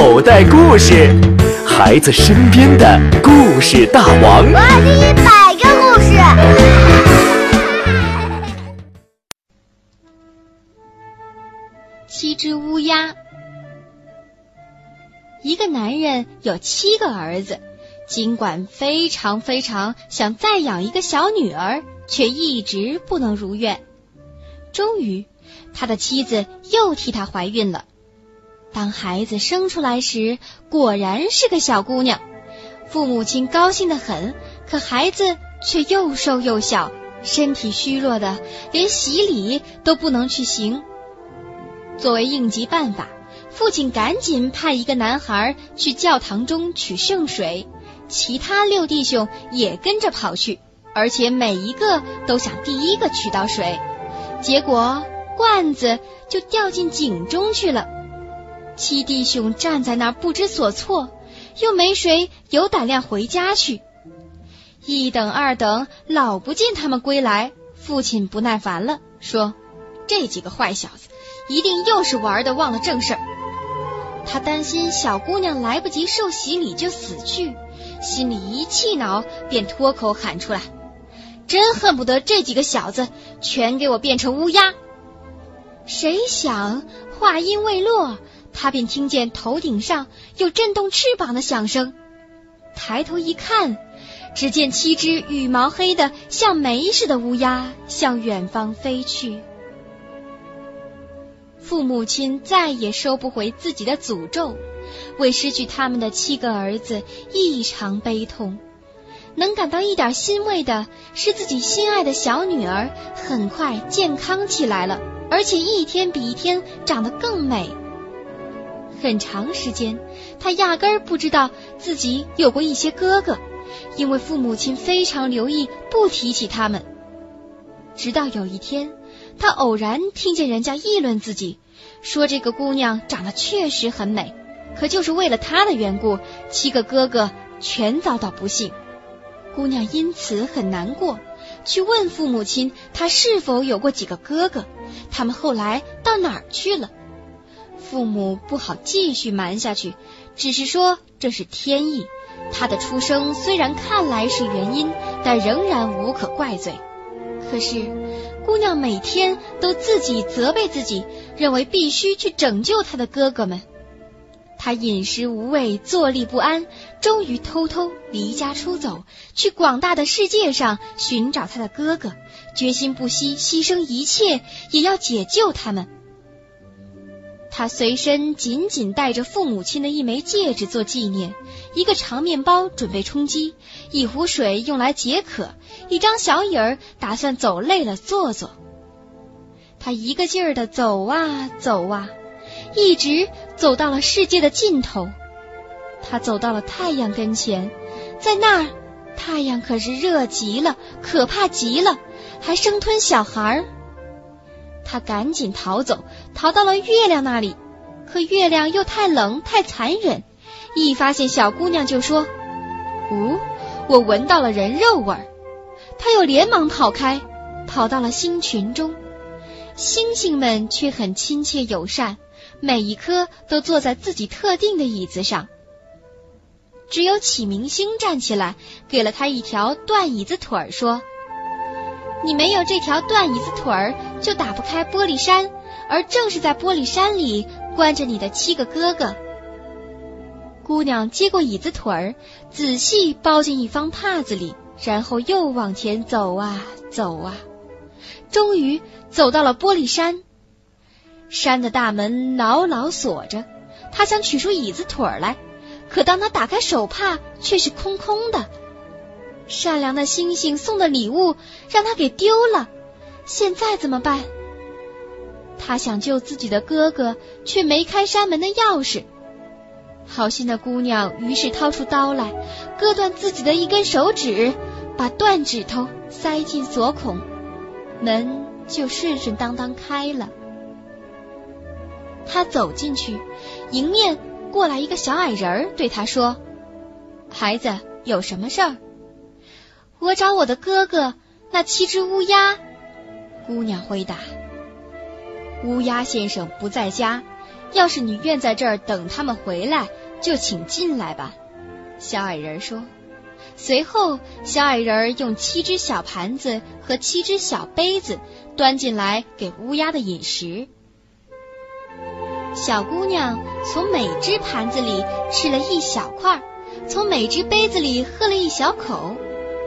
口袋故事，孩子身边的故事大王。我要听一百个故事。七只乌鸦。一个男人有七个儿子，尽管非常非常想再养一个小女儿，却一直不能如愿。终于，他的妻子又替他怀孕了。当孩子生出来时，果然是个小姑娘。父母亲高兴的很，可孩子却又瘦又小，身体虚弱的连洗礼都不能去行。作为应急办法，父亲赶紧派一个男孩去教堂中取圣水，其他六弟兄也跟着跑去，而且每一个都想第一个取到水。结果罐子就掉进井中去了。七弟兄站在那儿不知所措，又没谁有胆量回家去。一等二等，老不见他们归来，父亲不耐烦了，说：“这几个坏小子，一定又是玩的忘了正事儿。”他担心小姑娘来不及受洗礼就死去，心里一气恼，便脱口喊出来：“真恨不得这几个小子全给我变成乌鸦！”谁想话音未落。他便听见头顶上有震动翅膀的响声，抬头一看，只见七只羽毛黑的像煤似的乌鸦向远方飞去。父母亲再也收不回自己的诅咒，为失去他们的七个儿子异常悲痛。能感到一点欣慰的是，自己心爱的小女儿很快健康起来了，而且一天比一天长得更美。很长时间，他压根儿不知道自己有过一些哥哥，因为父母亲非常留意不提起他们。直到有一天，他偶然听见人家议论自己，说这个姑娘长得确实很美，可就是为了她的缘故，七个哥哥全遭到不幸。姑娘因此很难过，去问父母亲，她是否有过几个哥哥，他们后来到哪儿去了。父母不好继续瞒下去，只是说这是天意。他的出生虽然看来是原因，但仍然无可怪罪。可是姑娘每天都自己责备自己，认为必须去拯救她的哥哥们。她饮食无味，坐立不安，终于偷偷离家出走，去广大的世界上寻找她的哥哥，决心不惜牺牲一切，也要解救他们。他随身紧紧带着父母亲的一枚戒指做纪念，一个长面包准备充饥，一壶水用来解渴，一张小椅儿打算走累了坐坐。他一个劲儿的走啊走啊，一直走到了世界的尽头。他走到了太阳跟前，在那儿，太阳可是热极了，可怕极了，还生吞小孩儿。他赶紧逃走，逃到了月亮那里。可月亮又太冷太残忍，一发现小姑娘就说：“呜，我闻到了人肉味儿。”他又连忙跑开，跑到了星群中。星星们却很亲切友善，每一颗都坐在自己特定的椅子上。只有启明星站起来，给了他一条断椅子腿儿，说。你没有这条断椅子腿儿，就打不开玻璃山，而正是在玻璃山里关着你的七个哥哥。姑娘接过椅子腿儿，仔细包进一方帕子里，然后又往前走啊走啊，终于走到了玻璃山。山的大门牢牢锁着，她想取出椅子腿儿来，可当她打开手帕，却是空空的。善良的星星送的礼物让他给丢了，现在怎么办？他想救自己的哥哥，却没开山门的钥匙。好心的姑娘于是掏出刀来，割断自己的一根手指，把断指头塞进锁孔，门就顺顺当当开了。他走进去，迎面过来一个小矮人儿，对他说：“孩子，有什么事儿？”我找我的哥哥，那七只乌鸦。姑娘回答：“乌鸦先生不在家，要是你愿在这儿等他们回来，就请进来吧。”小矮人说。随后，小矮人用七只小盘子和七只小杯子端进来给乌鸦的饮食。小姑娘从每只盘子里吃了一小块，从每只杯子里喝了一小口，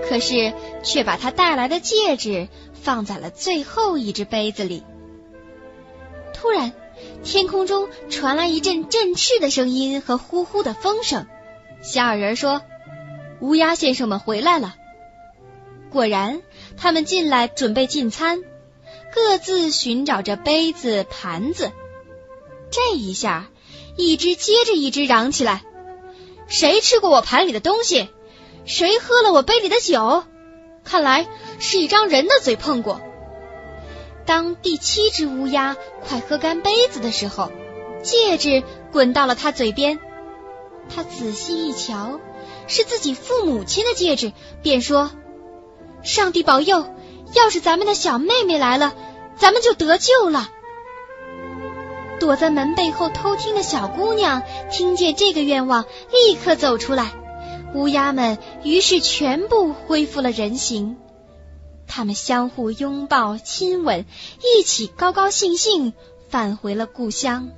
可是却把他带来的戒指放在了最后一只杯子里。突然，天空中传来一阵振翅的声音和呼呼的风声。小矮人说。乌鸦先生们回来了。果然，他们进来准备进餐，各自寻找着杯子、盘子。这一下，一只接着一只嚷起来：“谁吃过我盘里的东西？谁喝了我杯里的酒？看来是一张人的嘴碰过。”当第七只乌鸦快喝干杯子的时候，戒指滚到了他嘴边。他仔细一瞧。是自己父母亲的戒指，便说：“上帝保佑！要是咱们的小妹妹来了，咱们就得救了。”躲在门背后偷听的小姑娘听见这个愿望，立刻走出来。乌鸦们于是全部恢复了人形，他们相互拥抱、亲吻，一起高高兴兴返回了故乡。